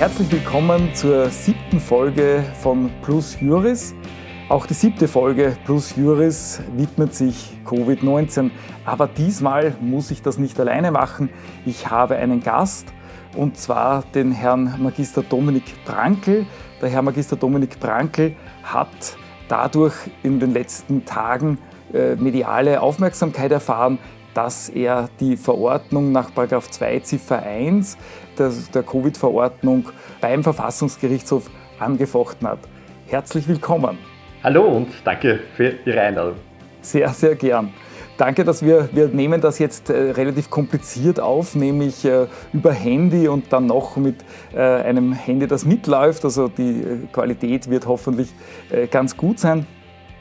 Herzlich willkommen zur siebten Folge von Plus Juris. Auch die siebte Folge Plus Juris widmet sich Covid-19. Aber diesmal muss ich das nicht alleine machen. Ich habe einen Gast und zwar den Herrn Magister Dominik Prankel. Der Herr Magister Dominik Prankel hat dadurch in den letzten Tagen äh, mediale Aufmerksamkeit erfahren, dass er die Verordnung nach 2 Ziffer 1 der, der Covid-Verordnung beim Verfassungsgerichtshof angefochten hat. Herzlich willkommen. Hallo und danke für Ihre Einladung. Sehr, sehr gern. Danke, dass wir, wir nehmen das jetzt äh, relativ kompliziert auf, nämlich äh, über Handy und dann noch mit äh, einem Handy, das mitläuft. Also die äh, Qualität wird hoffentlich äh, ganz gut sein.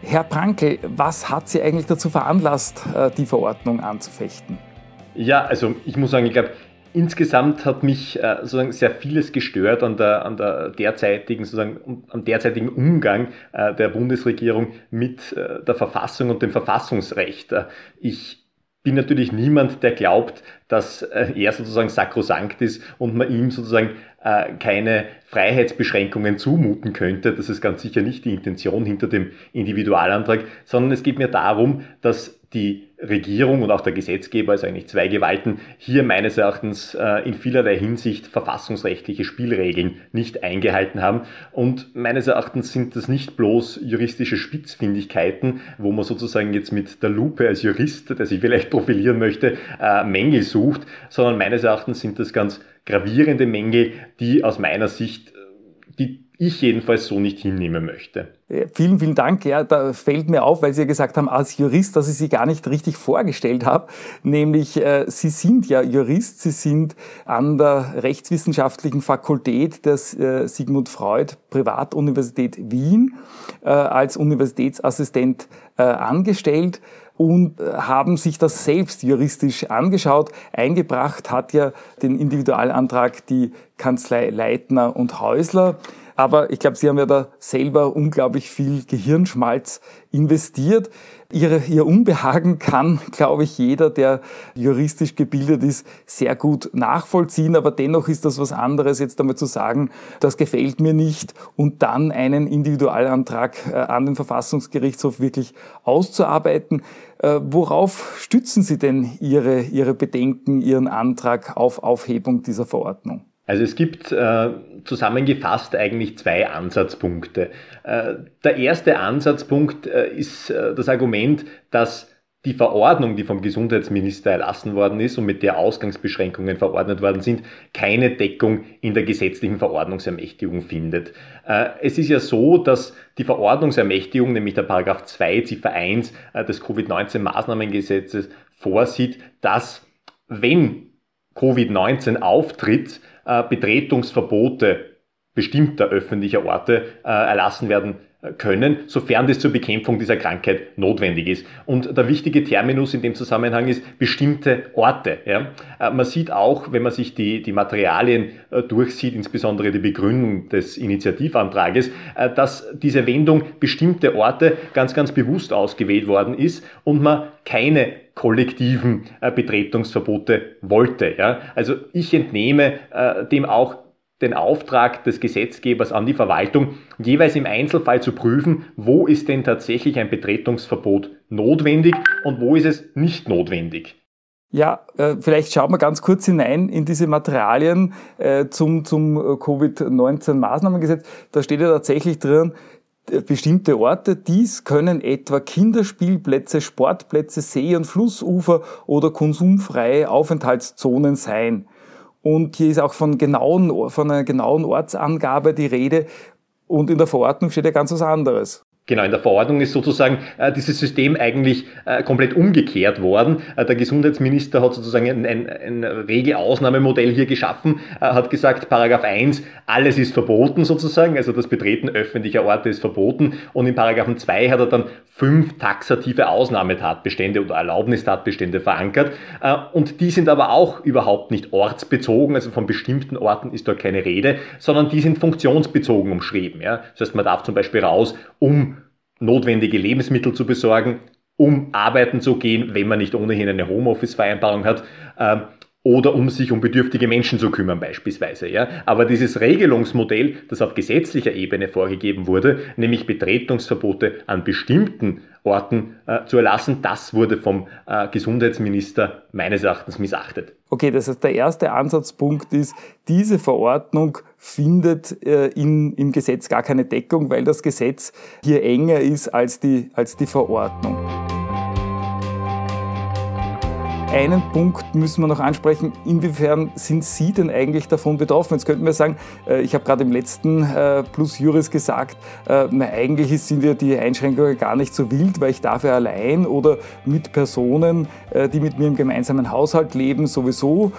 Herr Prankel, was hat Sie eigentlich dazu veranlasst, äh, die Verordnung anzufechten? Ja, also ich muss sagen, ich glaube, Insgesamt hat mich äh, sozusagen sehr vieles gestört an der, an der derzeitigen, sozusagen, am derzeitigen Umgang äh, der Bundesregierung mit der Verfassung und dem Verfassungsrecht. Ich bin natürlich niemand, der glaubt, dass äh, er sozusagen sakrosankt ist und man ihm sozusagen äh, keine Freiheitsbeschränkungen zumuten könnte. Das ist ganz sicher nicht die Intention hinter dem Individualantrag, sondern es geht mir darum, dass die Regierung und auch der Gesetzgeber, also eigentlich zwei Gewalten, hier meines Erachtens äh, in vielerlei Hinsicht verfassungsrechtliche Spielregeln nicht eingehalten haben. Und meines Erachtens sind das nicht bloß juristische Spitzfindigkeiten, wo man sozusagen jetzt mit der Lupe als Jurist, der sich vielleicht profilieren möchte, äh, Mängel sucht, sondern meines Erachtens sind das ganz gravierende Mängel, die aus meiner Sicht, die ich jedenfalls so nicht hinnehmen möchte. Vielen, vielen Dank. Ja, da fällt mir auf, weil Sie ja gesagt haben, als Jurist, dass ich Sie gar nicht richtig vorgestellt habe. Nämlich, äh, Sie sind ja Jurist, Sie sind an der Rechtswissenschaftlichen Fakultät der äh, Sigmund Freud Privatuniversität Wien äh, als Universitätsassistent äh, angestellt und äh, haben sich das selbst juristisch angeschaut. Eingebracht hat ja den Individualantrag die Kanzlei Leitner und Häusler. Aber ich glaube, Sie haben ja da selber unglaublich viel Gehirnschmalz investiert. Ihre, ihr Unbehagen kann, glaube ich, jeder, der juristisch gebildet ist, sehr gut nachvollziehen. Aber dennoch ist das was anderes, jetzt einmal zu sagen, das gefällt mir nicht und dann einen Individualantrag äh, an den Verfassungsgerichtshof wirklich auszuarbeiten. Äh, worauf stützen Sie denn Ihre, Ihre Bedenken, Ihren Antrag auf Aufhebung dieser Verordnung? Also es gibt äh, zusammengefasst eigentlich zwei Ansatzpunkte. Äh, der erste Ansatzpunkt äh, ist äh, das Argument, dass die Verordnung, die vom Gesundheitsminister erlassen worden ist und mit der Ausgangsbeschränkungen verordnet worden sind, keine Deckung in der gesetzlichen Verordnungsermächtigung findet. Äh, es ist ja so, dass die Verordnungsermächtigung, nämlich der Paragraph 2 Ziffer 1 äh, des Covid-19 Maßnahmengesetzes vorsieht, dass wenn Covid-19 auftritt, Betretungsverbote bestimmter öffentlicher Orte äh, erlassen werden können, sofern das zur Bekämpfung dieser Krankheit notwendig ist. Und der wichtige Terminus in dem Zusammenhang ist bestimmte Orte. Ja. Man sieht auch, wenn man sich die, die Materialien durchsieht, insbesondere die Begründung des Initiativantrages, dass diese Wendung bestimmte Orte ganz, ganz bewusst ausgewählt worden ist und man keine kollektiven äh, Betretungsverbote wollte. Ja? Also ich entnehme äh, dem auch den Auftrag des Gesetzgebers an die Verwaltung, jeweils im Einzelfall zu prüfen, wo ist denn tatsächlich ein Betretungsverbot notwendig und wo ist es nicht notwendig. Ja, äh, vielleicht schauen wir ganz kurz hinein in diese Materialien äh, zum, zum äh, Covid-19-Maßnahmengesetz. Da steht ja tatsächlich drin, bestimmte Orte. Dies können etwa Kinderspielplätze, Sportplätze, See- und Flussufer oder konsumfreie Aufenthaltszonen sein. Und hier ist auch von, genauen, von einer genauen Ortsangabe die Rede. Und in der Verordnung steht ja ganz was anderes. Genau, in der Verordnung ist sozusagen äh, dieses System eigentlich äh, komplett umgekehrt worden. Äh, der Gesundheitsminister hat sozusagen ein, ein, ein Regelausnahmemodell hier geschaffen, äh, hat gesagt, Paragraph 1, alles ist verboten sozusagen, also das Betreten öffentlicher Orte ist verboten und in Paragraphen 2 hat er dann fünf taxative Ausnahmetatbestände oder Erlaubnistatbestände verankert äh, und die sind aber auch überhaupt nicht ortsbezogen, also von bestimmten Orten ist dort keine Rede, sondern die sind funktionsbezogen umschrieben. Ja? Das heißt, man darf zum Beispiel raus, um notwendige Lebensmittel zu besorgen, um arbeiten zu gehen, wenn man nicht ohnehin eine Homeoffice-Vereinbarung hat. Ähm, oder um sich um bedürftige Menschen zu kümmern beispielsweise. Aber dieses Regelungsmodell, das auf gesetzlicher Ebene vorgegeben wurde, nämlich Betretungsverbote an bestimmten Orten äh, zu erlassen, das wurde vom äh, Gesundheitsminister meines Erachtens missachtet. Okay, das heißt, der erste Ansatzpunkt ist, diese Verordnung findet äh, in, im Gesetz gar keine Deckung, weil das Gesetz hier enger ist als die, als die Verordnung. Einen Punkt müssen wir noch ansprechen. Inwiefern sind Sie denn eigentlich davon betroffen? Jetzt könnten wir sagen, äh, ich habe gerade im letzten äh, Plus Juris gesagt, äh, na, eigentlich sind ja die Einschränkungen gar nicht so wild, weil ich darf ja allein oder mit Personen, die mit mir im gemeinsamen Haushalt leben, sowieso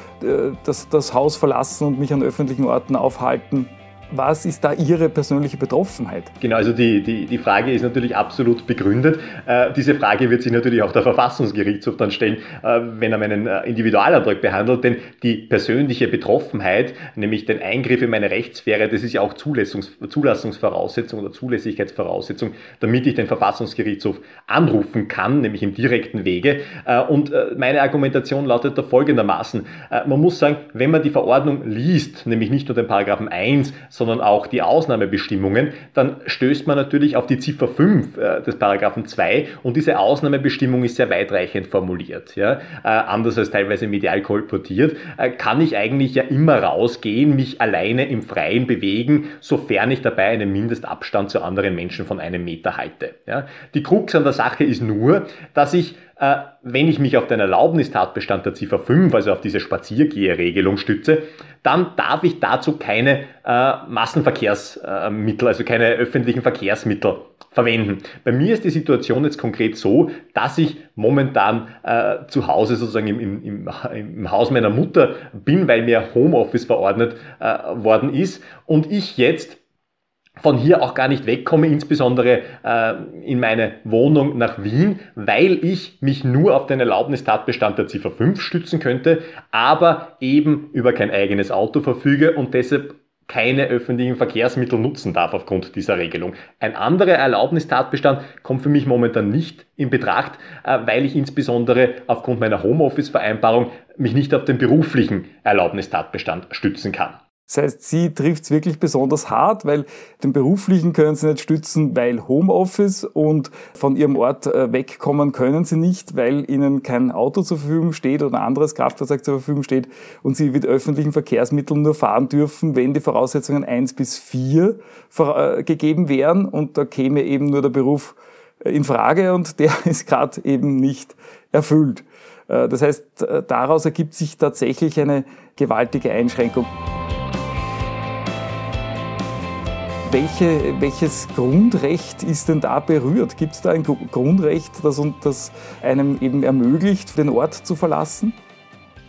das, das Haus verlassen und mich an öffentlichen Orten aufhalten. Was ist da Ihre persönliche Betroffenheit? Genau, also die, die, die Frage ist natürlich absolut begründet. Äh, diese Frage wird sich natürlich auch der Verfassungsgerichtshof dann stellen, äh, wenn er meinen äh, Individualantrag behandelt, denn die persönliche Betroffenheit, nämlich den Eingriff in meine Rechtssphäre, das ist ja auch Zulassungs Zulassungsvoraussetzung oder Zulässigkeitsvoraussetzung, damit ich den Verfassungsgerichtshof anrufen kann, nämlich im direkten Wege. Äh, und äh, meine Argumentation lautet da folgendermaßen. Äh, man muss sagen, wenn man die Verordnung liest, nämlich nicht nur den Paragraphen 1, sondern auch die Ausnahmebestimmungen, dann stößt man natürlich auf die Ziffer 5 äh, des Paragraphen 2 und diese Ausnahmebestimmung ist sehr weitreichend formuliert. Ja? Äh, anders als teilweise medial kolportiert, äh, kann ich eigentlich ja immer rausgehen, mich alleine im Freien bewegen, sofern ich dabei einen Mindestabstand zu anderen Menschen von einem Meter halte. Ja? Die Krux an der Sache ist nur, dass ich wenn ich mich auf den Erlaubnistatbestand der Ziffer 5, also auf diese Spaziergeherregelung stütze, dann darf ich dazu keine äh, Massenverkehrsmittel, also keine öffentlichen Verkehrsmittel verwenden. Bei mir ist die Situation jetzt konkret so, dass ich momentan äh, zu Hause sozusagen im, im, im, Haus meiner Mutter bin, weil mir Homeoffice verordnet äh, worden ist und ich jetzt von hier auch gar nicht wegkomme, insbesondere äh, in meine Wohnung nach Wien, weil ich mich nur auf den Erlaubnistatbestand der Ziffer 5 stützen könnte, aber eben über kein eigenes Auto verfüge und deshalb keine öffentlichen Verkehrsmittel nutzen darf aufgrund dieser Regelung. Ein anderer Erlaubnistatbestand kommt für mich momentan nicht in Betracht, äh, weil ich insbesondere aufgrund meiner Homeoffice-Vereinbarung mich nicht auf den beruflichen Erlaubnistatbestand stützen kann. Das heißt, sie trifft es wirklich besonders hart, weil den beruflichen können sie nicht stützen, weil Homeoffice und von ihrem Ort äh, wegkommen können sie nicht, weil ihnen kein Auto zur Verfügung steht oder ein anderes Kraftfahrzeug zur Verfügung steht und sie mit öffentlichen Verkehrsmitteln nur fahren dürfen, wenn die Voraussetzungen eins bis vier äh, gegeben wären und da käme eben nur der Beruf äh, in Frage und der ist gerade eben nicht erfüllt. Das heißt, daraus ergibt sich tatsächlich eine gewaltige Einschränkung. Welche, welches Grundrecht ist denn da berührt? Gibt es da ein Grundrecht, das, das einem eben ermöglicht, den Ort zu verlassen?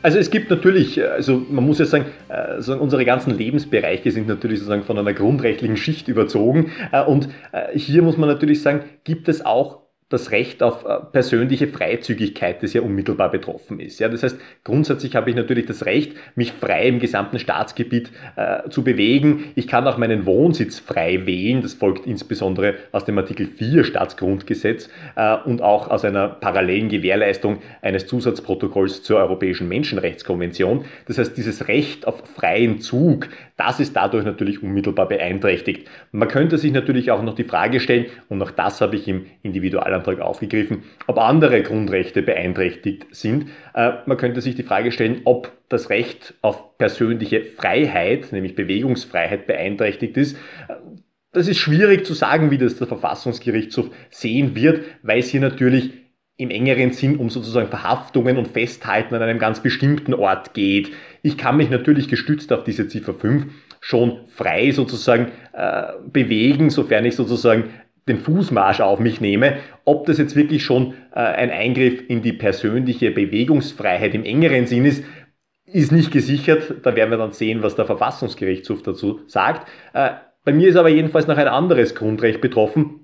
Also es gibt natürlich, also man muss ja sagen, also unsere ganzen Lebensbereiche sind natürlich sozusagen von einer grundrechtlichen Schicht überzogen. Äh, und äh, hier muss man natürlich sagen, gibt es auch das Recht auf äh, persönliche Freizügigkeit, das ja unmittelbar betroffen ist. Ja, das heißt, grundsätzlich habe ich natürlich das Recht, mich frei im gesamten Staatsgebiet äh, zu bewegen. Ich kann auch meinen Wohnsitz frei wählen. Das folgt insbesondere aus dem Artikel 4 Staatsgrundgesetz äh, und auch aus einer parallelen Gewährleistung eines Zusatzprotokolls zur Europäischen Menschenrechtskonvention. Das heißt, dieses Recht auf freien Zug, das ist dadurch natürlich unmittelbar beeinträchtigt. Man könnte sich natürlich auch noch die Frage stellen, und auch das habe ich im Individual Antrag aufgegriffen, ob andere Grundrechte beeinträchtigt sind. Äh, man könnte sich die Frage stellen, ob das Recht auf persönliche Freiheit, nämlich Bewegungsfreiheit, beeinträchtigt ist. Das ist schwierig zu sagen, wie das der Verfassungsgerichtshof sehen wird, weil es hier natürlich im engeren Sinn um sozusagen Verhaftungen und Festhalten an einem ganz bestimmten Ort geht. Ich kann mich natürlich gestützt auf diese Ziffer 5 schon frei sozusagen äh, bewegen, sofern ich sozusagen den Fußmarsch auf mich nehme, ob das jetzt wirklich schon äh, ein Eingriff in die persönliche Bewegungsfreiheit im engeren Sinn ist, ist nicht gesichert. Da werden wir dann sehen, was der Verfassungsgerichtshof dazu sagt. Äh, bei mir ist aber jedenfalls noch ein anderes Grundrecht betroffen,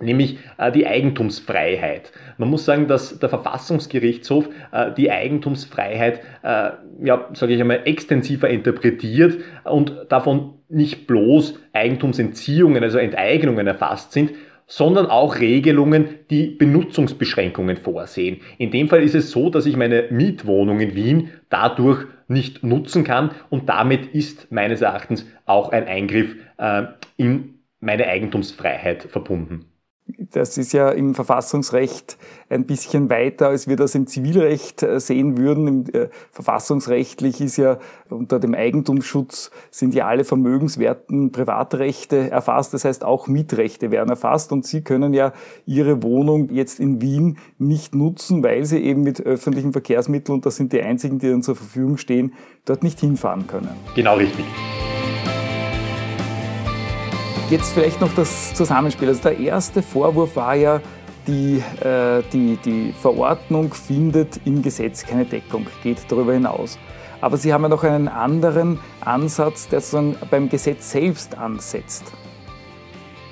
nämlich äh, die Eigentumsfreiheit. Man muss sagen, dass der Verfassungsgerichtshof äh, die Eigentumsfreiheit, äh, ja, sage ich einmal, extensiver interpretiert und davon nicht bloß Eigentumsentziehungen, also Enteignungen erfasst sind, sondern auch Regelungen, die Benutzungsbeschränkungen vorsehen. In dem Fall ist es so, dass ich meine Mietwohnung in Wien dadurch nicht nutzen kann und damit ist meines Erachtens auch ein Eingriff äh, in meine Eigentumsfreiheit verbunden. Das ist ja im Verfassungsrecht ein bisschen weiter, als wir das im Zivilrecht äh, sehen würden. Äh, verfassungsrechtlich ist ja unter dem Eigentumsschutz sind ja alle vermögenswerten Privatrechte erfasst. Das heißt, auch Mietrechte werden erfasst und Sie können ja Ihre Wohnung jetzt in Wien nicht nutzen, weil Sie eben mit öffentlichen Verkehrsmitteln, und das sind die einzigen, die dann zur Verfügung stehen, dort nicht hinfahren können. Genau richtig. Jetzt vielleicht noch das Zusammenspiel. Also der erste Vorwurf war ja, die, äh, die, die Verordnung findet im Gesetz keine Deckung, geht darüber hinaus. Aber Sie haben ja noch einen anderen Ansatz, der sozusagen beim Gesetz selbst ansetzt.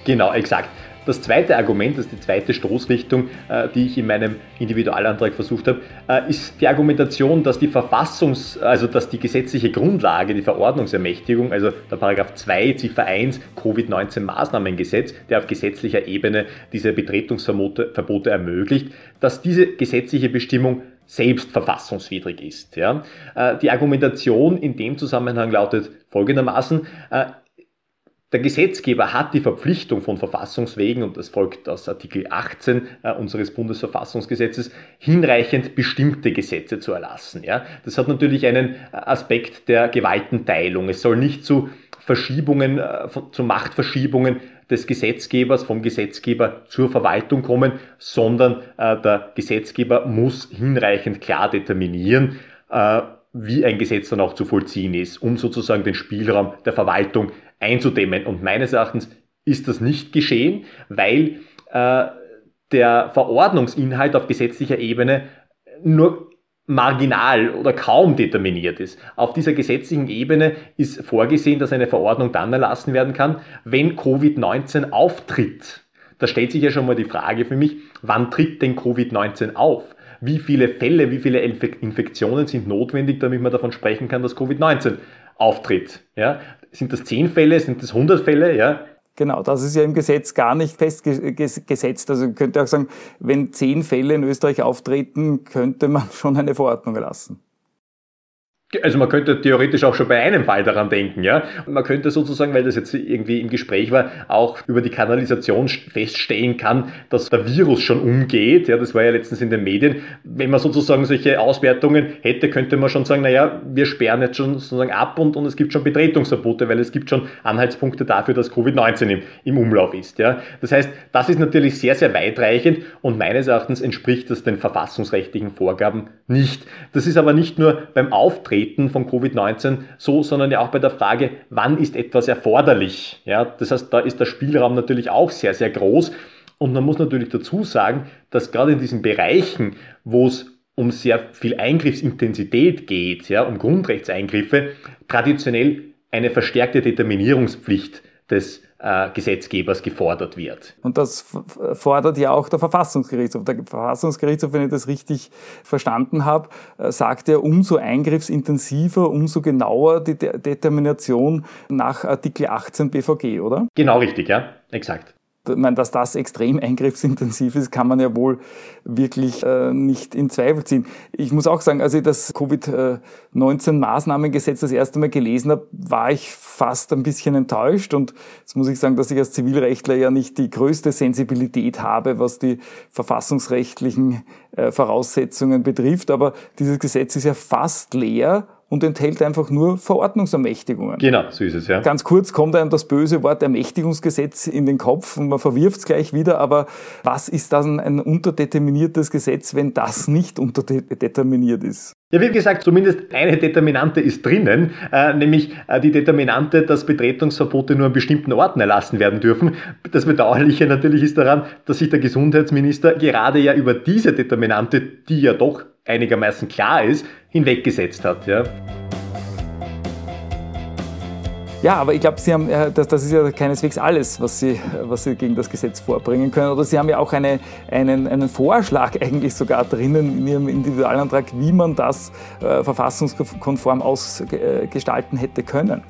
Genau, exakt. Das zweite Argument, das ist die zweite Stoßrichtung, äh, die ich in meinem Individualantrag versucht habe, äh, ist die Argumentation, dass die Verfassungs-, also dass die gesetzliche Grundlage, die Verordnungsermächtigung, also der Paragraph 2 Ziffer 1 Covid-19 Maßnahmengesetz, der auf gesetzlicher Ebene diese Betretungsverbote ermöglicht, dass diese gesetzliche Bestimmung selbst verfassungswidrig ist. Ja. Äh, die Argumentation in dem Zusammenhang lautet folgendermaßen, der Gesetzgeber hat die Verpflichtung von Verfassungswegen, und das folgt aus Artikel 18 äh, unseres Bundesverfassungsgesetzes, hinreichend bestimmte Gesetze zu erlassen. Ja? Das hat natürlich einen äh, Aspekt der Gewaltenteilung. Es soll nicht zu Verschiebungen, äh, zu Machtverschiebungen des Gesetzgebers vom Gesetzgeber zur Verwaltung kommen, sondern äh, der Gesetzgeber muss hinreichend klar determinieren, äh, wie ein Gesetz dann auch zu vollziehen ist, um sozusagen den Spielraum der Verwaltung einzudämmen. Und meines Erachtens ist das nicht geschehen, weil äh, der Verordnungsinhalt auf gesetzlicher Ebene nur marginal oder kaum determiniert ist. Auf dieser gesetzlichen Ebene ist vorgesehen, dass eine Verordnung dann erlassen werden kann, wenn Covid-19 auftritt. Da stellt sich ja schon mal die Frage für mich, wann tritt denn Covid-19 auf? Wie viele Fälle, wie viele Infektionen sind notwendig, damit man davon sprechen kann, dass Covid-19 auftritt? Ja? Sind das 10 Fälle? Sind das 100 Fälle? Ja? Genau, das ist ja im Gesetz gar nicht festgesetzt. Also könnte auch sagen, wenn zehn Fälle in Österreich auftreten, könnte man schon eine Verordnung erlassen. Also man könnte theoretisch auch schon bei einem Fall daran denken, ja. Man könnte sozusagen, weil das jetzt irgendwie im Gespräch war, auch über die Kanalisation feststellen kann, dass der Virus schon umgeht. Ja, das war ja letztens in den Medien. Wenn man sozusagen solche Auswertungen hätte, könnte man schon sagen, naja, wir sperren jetzt schon sozusagen ab und, und es gibt schon Betretungsverbote, weil es gibt schon Anhaltspunkte dafür, dass Covid-19 im, im Umlauf ist. Ja. Das heißt, das ist natürlich sehr, sehr weitreichend und meines Erachtens entspricht das den verfassungsrechtlichen Vorgaben nicht. Das ist aber nicht nur beim Auftreten Auftreten von Covid-19 so, sondern ja auch bei der Frage, wann ist etwas erforderlich. Ja, das heißt, da ist der Spielraum natürlich auch sehr, sehr groß. Und man muss natürlich dazu sagen, dass gerade in diesen Bereichen, wo es um sehr viel Eingriffsintensität geht, ja, um Grundrechtseingriffe, traditionell eine verstärkte Determinierungspflicht des Gesetzgebers gefordert wird. Und das fordert ja auch der Verfassungsgerichtshof. Der Verfassungsgerichtshof, wenn ich das richtig verstanden habe, äh, sagt ja, umso eingriffsintensiver, umso genauer die De Determination nach Artikel 18 BVG, oder? Genau richtig, ja, exakt meine, dass das extrem eingriffsintensiv ist, kann man ja wohl wirklich äh, nicht in Zweifel ziehen. Ich muss auch sagen, als ich das Covid-19-Maßnahmengesetz das erste Mal gelesen habe, war ich fast ein bisschen enttäuscht. Und jetzt muss ich sagen, dass ich als Zivilrechtler ja nicht die größte Sensibilität habe, was die verfassungsrechtlichen äh, Voraussetzungen betrifft. Aber dieses Gesetz ist ja fast leer und enthält einfach nur Verordnungsermächtigungen. Genau, so ist es, ja. Ganz kurz kommt einem das böse Wort Ermächtigungsgesetz in den Kopf und man verwirft es gleich wieder, aber was ist dann ein unterdeterminiertes Gesetz, wenn das nicht unterdeterminiert ist? Ja, wie gesagt, zumindest eine Determinante ist drinnen, äh, nämlich äh, die Determinante, dass Betretungsverbote nur an bestimmten Orten erlassen werden dürfen. Das Bedauerliche natürlich ist daran, dass sich der Gesundheitsminister gerade ja über diese Determinante, die ja doch einigermaßen klar ist, hinweggesetzt hat. Ja. Ja, aber ich glaube, Sie haben, das, das ist ja keineswegs alles, was Sie, was Sie gegen das Gesetz vorbringen können. Oder Sie haben ja auch eine, einen, einen Vorschlag eigentlich sogar drinnen in Ihrem Individualantrag, wie man das äh, verfassungskonform ausgestalten hätte können.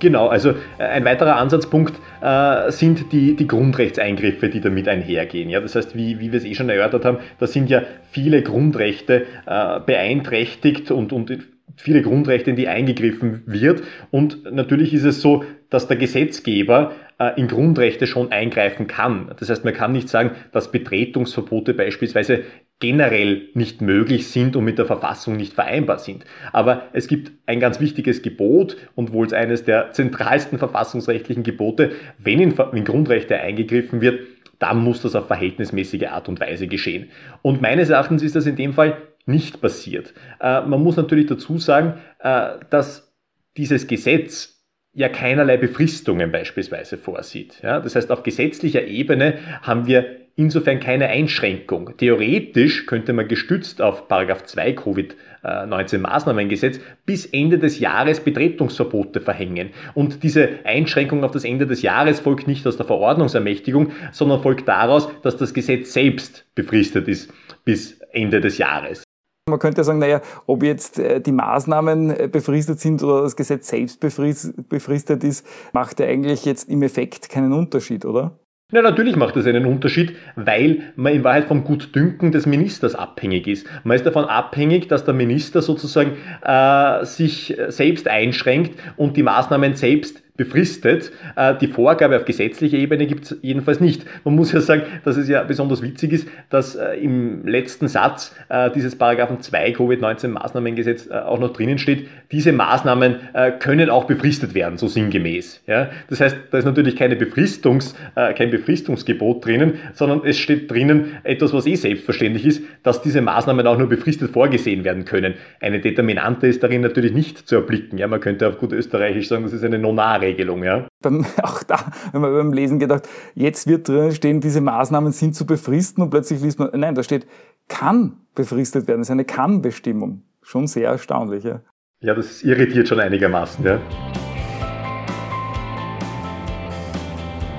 Genau, also äh, ein weiterer Ansatzpunkt äh, sind die, die Grundrechtseingriffe, die damit einhergehen. Ja? Das heißt, wie, wie wir es eh schon erörtert haben, da sind ja viele Grundrechte äh, beeinträchtigt und, und viele Grundrechte, in die eingegriffen wird. Und natürlich ist es so, dass der Gesetzgeber äh, in Grundrechte schon eingreifen kann. Das heißt, man kann nicht sagen, dass Betretungsverbote beispielsweise generell nicht möglich sind und mit der Verfassung nicht vereinbar sind. Aber es gibt ein ganz wichtiges Gebot und wohl eines der zentralsten verfassungsrechtlichen Gebote, wenn in, in Grundrechte eingegriffen wird, dann muss das auf verhältnismäßige Art und Weise geschehen. Und meines Erachtens ist das in dem Fall nicht passiert. Äh, man muss natürlich dazu sagen, äh, dass dieses Gesetz ja keinerlei Befristungen beispielsweise vorsieht. Ja, das heißt, auf gesetzlicher Ebene haben wir insofern keine Einschränkung. Theoretisch könnte man gestützt auf 2 Covid-19 Maßnahmengesetz bis Ende des Jahres Betretungsverbote verhängen. Und diese Einschränkung auf das Ende des Jahres folgt nicht aus der Verordnungsermächtigung, sondern folgt daraus, dass das Gesetz selbst befristet ist bis Ende des Jahres. Man könnte sagen, naja, ob jetzt äh, die Maßnahmen äh, befristet sind oder das Gesetz selbst befristet ist, macht ja eigentlich jetzt im Effekt keinen Unterschied, oder? Ja, natürlich macht es einen Unterschied, weil man in Wahrheit vom Gutdünken des Ministers abhängig ist. Man ist davon abhängig, dass der Minister sozusagen äh, sich selbst einschränkt und die Maßnahmen selbst befristet. Äh, die Vorgabe auf gesetzlicher Ebene gibt es jedenfalls nicht. Man muss ja sagen, dass es ja besonders witzig ist, dass äh, im letzten Satz äh, dieses Paragraphen 2 Covid-19 Maßnahmengesetz auch noch drinnen steht, diese Maßnahmen können auch befristet werden, so sinngemäß. Das heißt, da ist natürlich keine Befristungs, kein Befristungsgebot drinnen, sondern es steht drinnen etwas, was eh selbstverständlich ist, dass diese Maßnahmen auch nur befristet vorgesehen werden können. Eine Determinante ist darin natürlich nicht zu erblicken. Ja, man könnte auf gut österreichisch sagen, das ist eine Nonare. Regelung. Ja? Beim, auch da, wenn man beim Lesen gedacht, jetzt wird drin stehen, diese Maßnahmen sind zu befristen und plötzlich liest man, nein, da steht, kann befristet werden. Das ist eine Kann-Bestimmung. Schon sehr erstaunlich. Ja, ja das irritiert schon einigermaßen. Ja.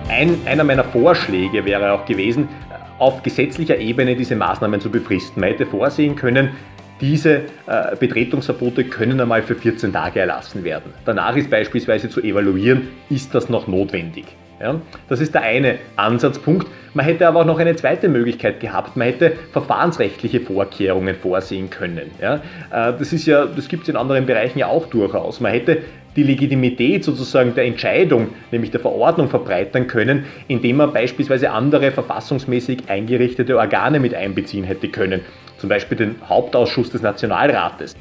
Ein, einer meiner Vorschläge wäre auch gewesen, auf gesetzlicher Ebene diese Maßnahmen zu befristen. Man hätte vorsehen können, diese äh, Betretungsverbote können einmal für 14 Tage erlassen werden. Danach ist beispielsweise zu evaluieren, ist das noch notwendig. Ja, das ist der eine Ansatzpunkt. Man hätte aber auch noch eine zweite Möglichkeit gehabt. Man hätte verfahrensrechtliche Vorkehrungen vorsehen können. Ja, äh, das ja, das gibt es in anderen Bereichen ja auch durchaus. Man hätte die Legitimität sozusagen der Entscheidung, nämlich der Verordnung, verbreitern können, indem man beispielsweise andere verfassungsmäßig eingerichtete Organe mit einbeziehen hätte können zum Beispiel den Hauptausschuss des Nationalrates.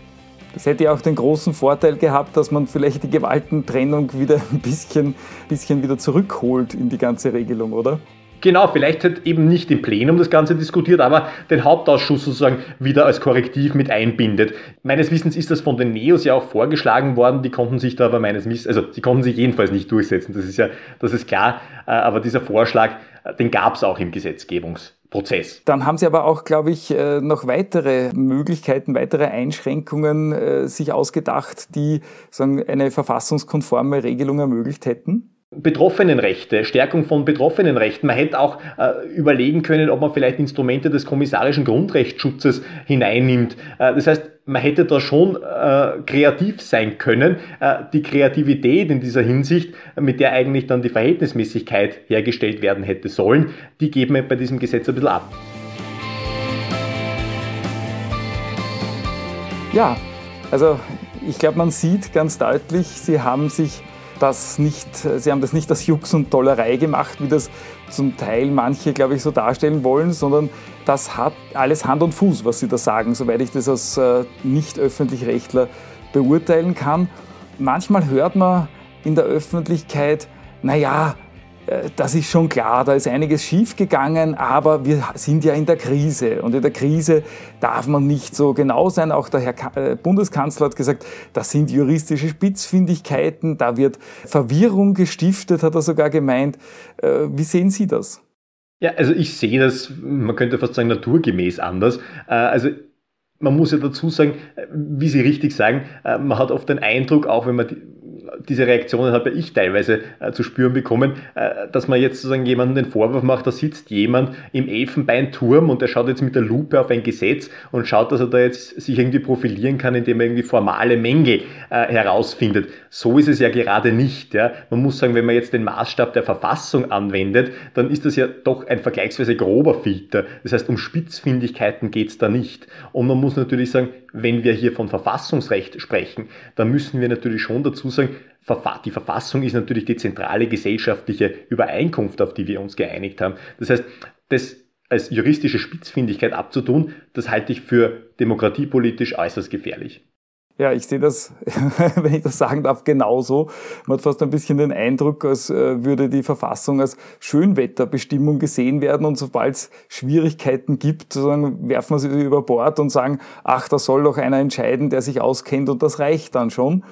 Das hätte ja auch den großen Vorteil gehabt, dass man vielleicht die Gewaltentrennung wieder ein bisschen, bisschen wieder zurückholt in die ganze Regelung, oder? Genau, vielleicht hat eben nicht im Plenum das Ganze diskutiert, aber den Hauptausschuss sozusagen wieder als Korrektiv mit einbindet. Meines Wissens ist das von den Neos ja auch vorgeschlagen worden, die konnten sich da aber meines Wissens, also sie konnten sich jedenfalls nicht durchsetzen, das ist ja, das ist klar, äh, aber dieser Vorschlag, äh, den gab es auch im Gesetzgebungs Prozess. Dann haben Sie aber auch, glaube ich, äh, noch weitere Möglichkeiten, weitere Einschränkungen äh, sich ausgedacht, die sagen, eine verfassungskonforme Regelung ermöglicht hätten? Betroffenenrechte, Stärkung von Betroffenenrechten. Man hätte auch äh, überlegen können, ob man vielleicht Instrumente des kommissarischen Grundrechtsschutzes hineinnimmt. Äh, das heißt, man hätte da schon äh, kreativ sein können. Äh, die Kreativität in dieser Hinsicht, mit der eigentlich dann die Verhältnismäßigkeit hergestellt werden hätte sollen, die geben wir bei diesem Gesetz ein bisschen ab. Ja, also ich glaube, man sieht ganz deutlich, Sie haben sich das nicht, sie haben das nicht als Jux und Tollerei gemacht, wie das zum Teil manche, glaube ich, so darstellen wollen, sondern das hat alles Hand und Fuß, was sie da sagen, soweit ich das als äh, Nicht-Öffentlich-Rechtler beurteilen kann. Manchmal hört man in der Öffentlichkeit, naja, das ist schon klar, da ist einiges schiefgegangen, aber wir sind ja in der Krise. Und in der Krise darf man nicht so genau sein. Auch der Herr äh, Bundeskanzler hat gesagt, das sind juristische Spitzfindigkeiten, da wird Verwirrung gestiftet, hat er sogar gemeint. Äh, wie sehen Sie das? Ja, also ich sehe das, man könnte fast sagen, naturgemäß anders. Also man muss ja dazu sagen, wie Sie richtig sagen, man hat oft den Eindruck, auch wenn man diese Reaktionen habe ich teilweise äh, zu spüren bekommen, äh, dass man jetzt sozusagen jemanden den Vorwurf macht, da sitzt jemand im Elfenbeinturm und der schaut jetzt mit der Lupe auf ein Gesetz und schaut, dass er da jetzt sich irgendwie profilieren kann, indem er irgendwie formale Mängel äh, herausfindet. So ist es ja gerade nicht. Ja. Man muss sagen, wenn man jetzt den Maßstab der Verfassung anwendet, dann ist das ja doch ein vergleichsweise grober Filter. Das heißt, um Spitzfindigkeiten geht es da nicht. Und man muss natürlich sagen, wenn wir hier von Verfassungsrecht sprechen, dann müssen wir natürlich schon dazu sagen, die Verfassung ist natürlich die zentrale gesellschaftliche Übereinkunft, auf die wir uns geeinigt haben. Das heißt, das als juristische Spitzfindigkeit abzutun, das halte ich für demokratiepolitisch äußerst gefährlich. Ja, ich sehe das, wenn ich das sagen darf, genauso. Man hat fast ein bisschen den Eindruck, als äh, würde die Verfassung als Schönwetterbestimmung gesehen werden und sobald es Schwierigkeiten gibt, sozusagen, werfen wir sie über Bord und sagen, ach, da soll doch einer entscheiden, der sich auskennt und das reicht dann schon.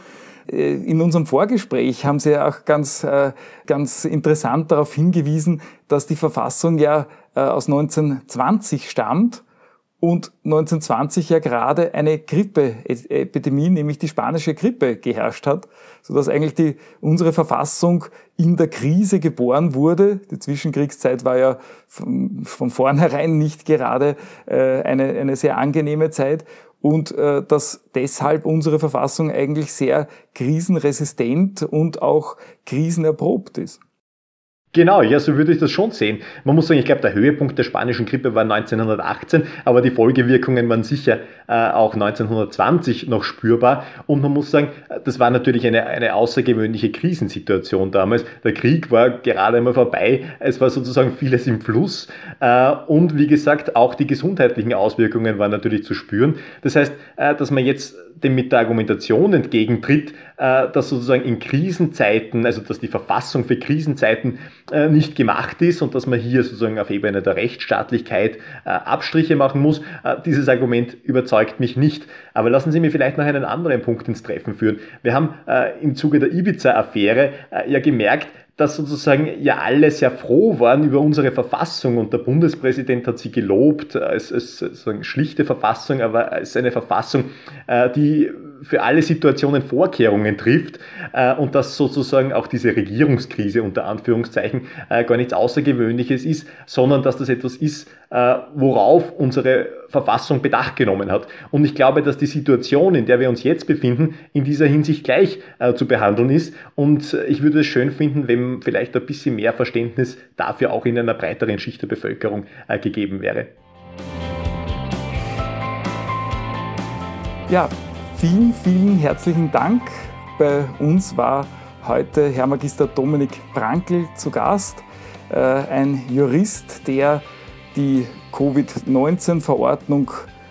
Äh, in unserem Vorgespräch haben Sie ja auch ganz, äh, ganz interessant darauf hingewiesen, dass die Verfassung ja aus 1920 stammt und 1920 ja gerade eine Grippeepidemie, nämlich die spanische Grippe, geherrscht hat, sodass eigentlich die, unsere Verfassung in der Krise geboren wurde. Die Zwischenkriegszeit war ja von, von vornherein nicht gerade äh, eine, eine sehr angenehme Zeit und äh, dass deshalb unsere Verfassung eigentlich sehr krisenresistent und auch krisenerprobt ist. Genau, ja, so würde ich das schon sehen. Man muss sagen, ich glaube, der Höhepunkt der spanischen Grippe war 1918, aber die Folgewirkungen waren sicher äh, auch 1920 noch spürbar. Und man muss sagen, das war natürlich eine, eine außergewöhnliche Krisensituation damals. Der Krieg war gerade einmal vorbei, es war sozusagen vieles im Fluss. Äh, und wie gesagt, auch die gesundheitlichen Auswirkungen waren natürlich zu spüren. Das heißt, äh, dass man jetzt dem mit der Argumentation entgegentritt, äh, dass sozusagen in Krisenzeiten, also dass die Verfassung für Krisenzeiten äh, nicht gemacht ist und dass man hier sozusagen auf Ebene der Rechtsstaatlichkeit äh, Abstriche machen muss. Dieses Argument überzeugt mich nicht. Aber lassen Sie mir vielleicht noch einen anderen Punkt ins Treffen führen. Wir haben im Zuge der Ibiza-Affäre ja gemerkt, dass sozusagen ja alle sehr froh waren über unsere Verfassung und der Bundespräsident hat sie gelobt als, als, als schlichte Verfassung, aber als eine Verfassung, äh, die für alle Situationen Vorkehrungen trifft äh, und dass sozusagen auch diese Regierungskrise unter Anführungszeichen äh, gar nichts Außergewöhnliches ist, sondern dass das etwas ist, äh, worauf unsere Verfassung Bedacht genommen hat. Und ich glaube, dass die Situation, in der wir uns jetzt befinden, in dieser Hinsicht gleich äh, zu behandeln ist. Und ich würde es schön finden, wenn vielleicht ein bisschen mehr Verständnis dafür auch in einer breiteren Schicht der Bevölkerung äh, gegeben wäre. Ja, Vielen, vielen herzlichen Dank. Bei uns war heute Herr Magister Dominik Brankel zu Gast, äh, ein Jurist, der die Covid-19-Verordnung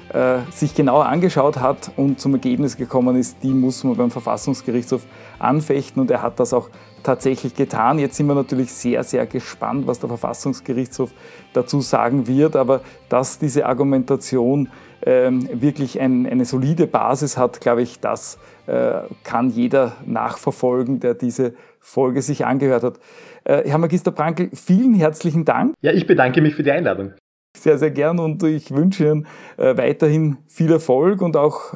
äh, sich genauer angeschaut hat und zum Ergebnis gekommen ist, die muss man beim Verfassungsgerichtshof anfechten und er hat das auch tatsächlich getan. Jetzt sind wir natürlich sehr, sehr gespannt, was der Verfassungsgerichtshof dazu sagen wird, aber dass diese Argumentation wirklich ein, eine solide Basis hat, glaube ich, das äh, kann jeder nachverfolgen, der diese Folge sich angehört hat. Äh, Herr Magister Prankel, vielen herzlichen Dank. Ja, ich bedanke mich für die Einladung. Sehr, sehr gern und ich wünsche Ihnen äh, weiterhin viel Erfolg und auch,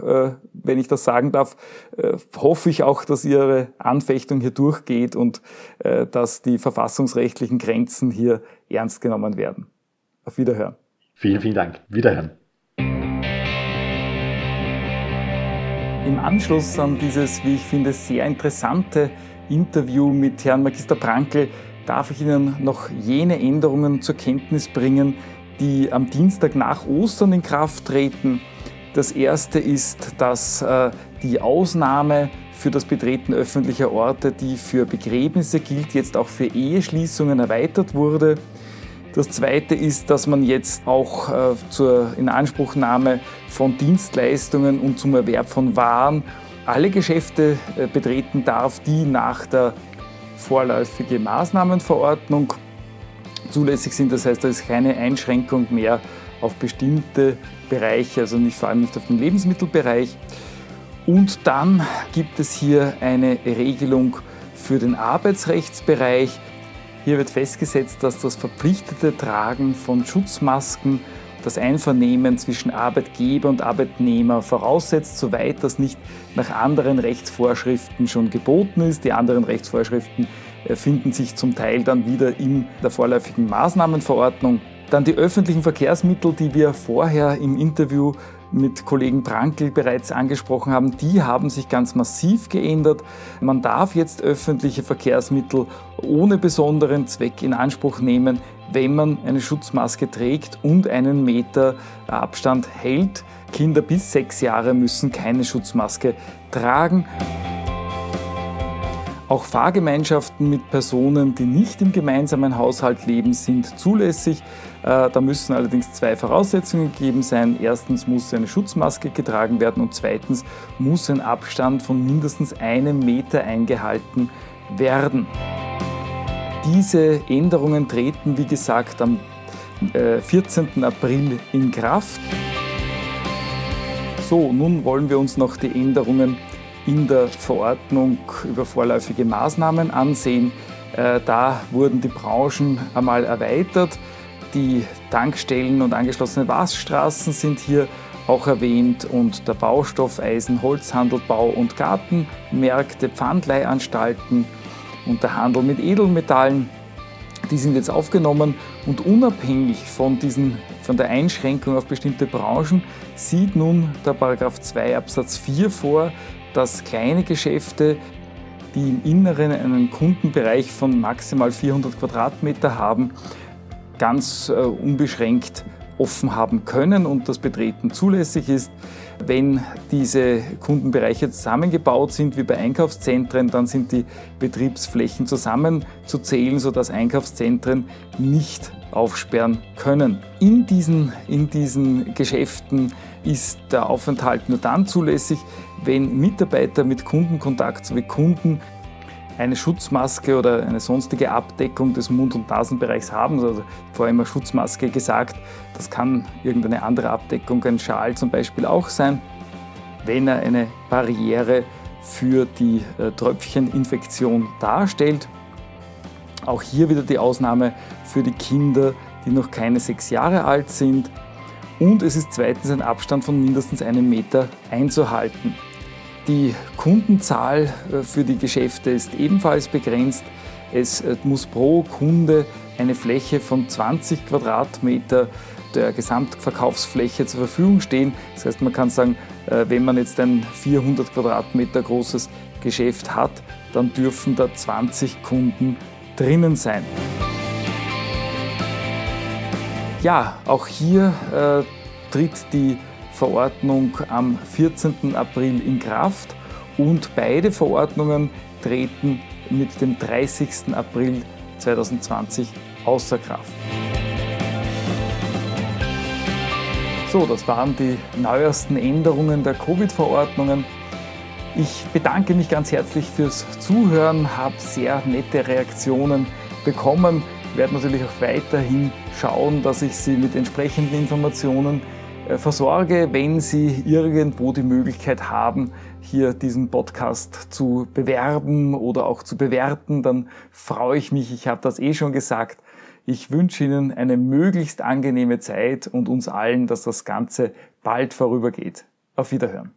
wenn ich das sagen darf, hoffe ich auch, dass Ihre Anfechtung hier durchgeht und dass die verfassungsrechtlichen Grenzen hier ernst genommen werden. Auf Wiederhören. Vielen, vielen Dank. Wiederhören. Im Anschluss an dieses, wie ich finde, sehr interessante Interview mit Herrn Magister Prankel darf ich Ihnen noch jene Änderungen zur Kenntnis bringen, die am Dienstag nach Ostern in Kraft treten. Das erste ist, dass äh, die Ausnahme für das Betreten öffentlicher Orte, die für Begräbnisse gilt, jetzt auch für Eheschließungen erweitert wurde. Das Zweite ist, dass man jetzt auch äh, zur Inanspruchnahme von Dienstleistungen und zum Erwerb von Waren alle Geschäfte äh, betreten darf, die nach der vorläufige Maßnahmenverordnung zulässig sind. Das heißt, da ist keine Einschränkung mehr auf bestimmte Bereiche, also nicht vor allem nicht auf den Lebensmittelbereich. Und dann gibt es hier eine Regelung für den Arbeitsrechtsbereich. Hier wird festgesetzt, dass das verpflichtete Tragen von Schutzmasken das Einvernehmen zwischen Arbeitgeber und Arbeitnehmer voraussetzt, soweit das nicht nach anderen Rechtsvorschriften schon geboten ist. Die anderen Rechtsvorschriften äh, finden sich zum Teil dann wieder in der vorläufigen Maßnahmenverordnung. Dann die öffentlichen Verkehrsmittel, die wir vorher im Interview mit Kollegen Prankel bereits angesprochen haben, die haben sich ganz massiv geändert. Man darf jetzt öffentliche Verkehrsmittel ohne besonderen Zweck in Anspruch nehmen, wenn man eine Schutzmaske trägt und einen Meter Abstand hält. Kinder bis sechs Jahre müssen keine Schutzmaske tragen. Auch Fahrgemeinschaften mit Personen, die nicht im gemeinsamen Haushalt leben, sind zulässig. Äh, da müssen allerdings zwei Voraussetzungen gegeben sein. Erstens muss eine Schutzmaske getragen werden und zweitens muss ein Abstand von mindestens einem Meter eingehalten werden. Diese Änderungen treten, wie gesagt, am 14. Äh, April in Kraft. So, nun wollen wir uns noch die Änderungen in der Verordnung über vorläufige Maßnahmen ansehen. Äh, da wurden die Branchen einmal erweitert. Die Tankstellen und angeschlossene Waschstraßen sind hier auch erwähnt und der Baustoff, Eisen, Holzhandel, Bau- und Gartenmärkte, Pfandleihanstalten und der Handel mit Edelmetallen. Die sind jetzt aufgenommen und unabhängig von, diesen, von der Einschränkung auf bestimmte Branchen sieht nun der Paragraph 2 Absatz 4 vor, dass kleine Geschäfte, die im Inneren einen Kundenbereich von maximal 400 Quadratmeter haben, ganz äh, unbeschränkt offen haben können und das Betreten zulässig ist. Wenn diese Kundenbereiche zusammengebaut sind wie bei Einkaufszentren, dann sind die Betriebsflächen zusammenzuzählen, sodass Einkaufszentren nicht aufsperren können. In diesen, in diesen Geschäften ist der Aufenthalt nur dann zulässig, wenn Mitarbeiter mit Kundenkontakt sowie Kunden eine Schutzmaske oder eine sonstige Abdeckung des Mund- und Nasenbereichs haben. Also vorher immer Schutzmaske gesagt, das kann irgendeine andere Abdeckung, ein Schal zum Beispiel auch sein, wenn er eine Barriere für die äh, Tröpfcheninfektion darstellt. Auch hier wieder die Ausnahme für die Kinder, die noch keine sechs Jahre alt sind. Und es ist zweitens ein Abstand von mindestens einem Meter einzuhalten. Die Kundenzahl äh, für die Geschäfte ist ebenfalls begrenzt. Es äh, muss pro Kunde eine Fläche von 20 Quadratmeter der Gesamtverkaufsfläche zur Verfügung stehen. Das heißt, man kann sagen, äh, wenn man jetzt ein 400 Quadratmeter großes Geschäft hat, dann dürfen da 20 Kunden drinnen sein. Ja, auch hier äh, tritt die Verordnung am 14. April in Kraft und beide Verordnungen treten mit dem 30. April 2020 außer Kraft. So, das waren die neuesten Änderungen der Covid-Verordnungen. Ich bedanke mich ganz herzlich fürs Zuhören, habe sehr nette Reaktionen bekommen. Werde natürlich auch weiterhin schauen, dass ich Sie mit entsprechenden Informationen versorge, wenn Sie irgendwo die Möglichkeit haben, hier diesen Podcast zu bewerben oder auch zu bewerten, dann freue ich mich. Ich habe das eh schon gesagt. Ich wünsche Ihnen eine möglichst angenehme Zeit und uns allen, dass das Ganze bald vorübergeht. Auf Wiederhören.